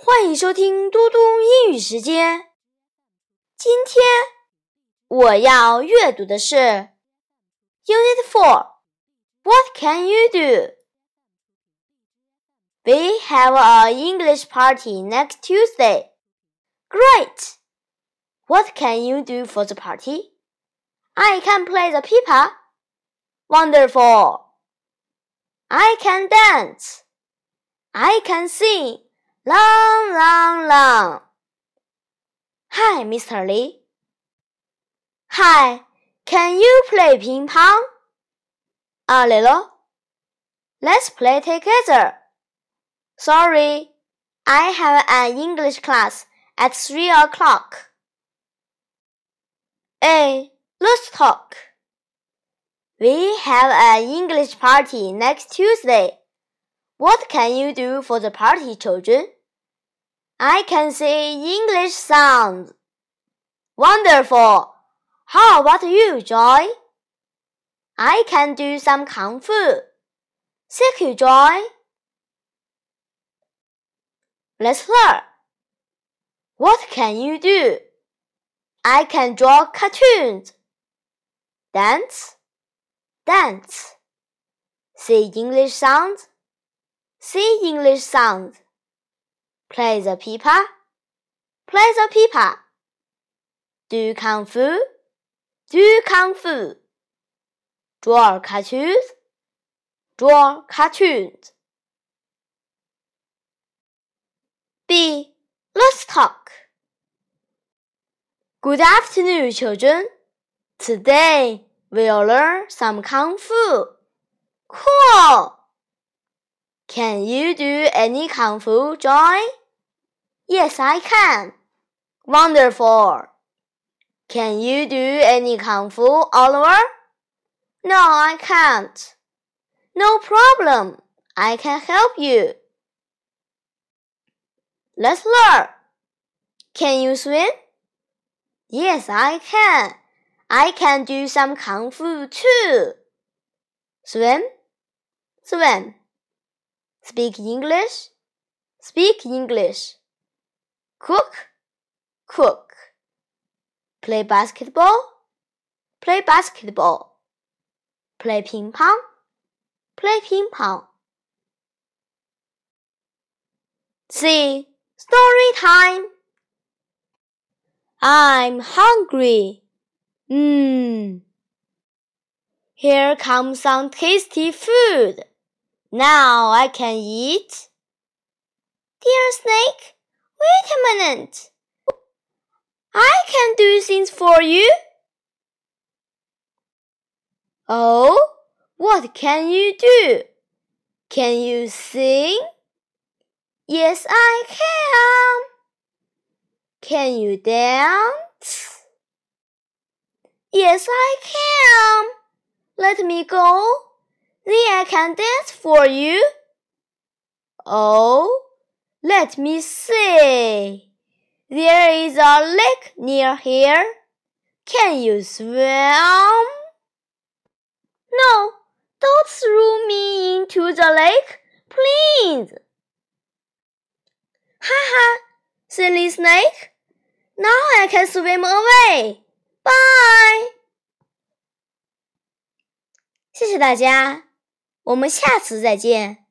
欢迎收听嘟嘟英语时间。今天我要阅读的是 Unit Four。What can you do? We have a English party next Tuesday. Great! What can you do for the party? I can play the pipa. Wonderful! I can dance. I can sing. Long, long, long. Hi, Mr. Lee. Hi, can you play ping pong? A little. Let's play together. Sorry, I have an English class at three o'clock. A. Let's talk. We have an English party next Tuesday. What can you do for the party, children? I can sing English songs. Wonderful! How about you, John? I can do some kung fu. Thank you, John. Let's learn. What can you do? I can draw cartoons. Dance, dance. Say English sounds. Sing English songs. Play the pipa. Play the pipa. Do kung fu. Do kung fu. Draw cartoons. Draw cartoons. B. Let's talk. Good afternoon, children. Today we'll learn some kung fu. Cool! Can you do any kung fu, John? Yes, I can. Wonderful. Can you do any kung fu, Oliver? No, I can't. No problem. I can help you. Let's learn. Can you swim? Yes, I can. I can do some kung fu too. Swim, swim. Speak English, speak English. Cook, cook. Play basketball, play basketball. Play ping pong, play ping pong. C. Story time. I'm hungry. Mmm. Here comes some tasty food. Now I can eat. Dear Snake, wait a minute. I can do things for you. Oh, what can you do? Can you sing? Yes, I can. Can you dance? Yes, I can. Let me go. Then I can dance for you. Oh, let me see. There is a lake near here. Can you swim? No, don't throw me into the lake, please. Ha ha, silly snake. Now I can swim away. Bye. 谢谢大家， 我们下次再见。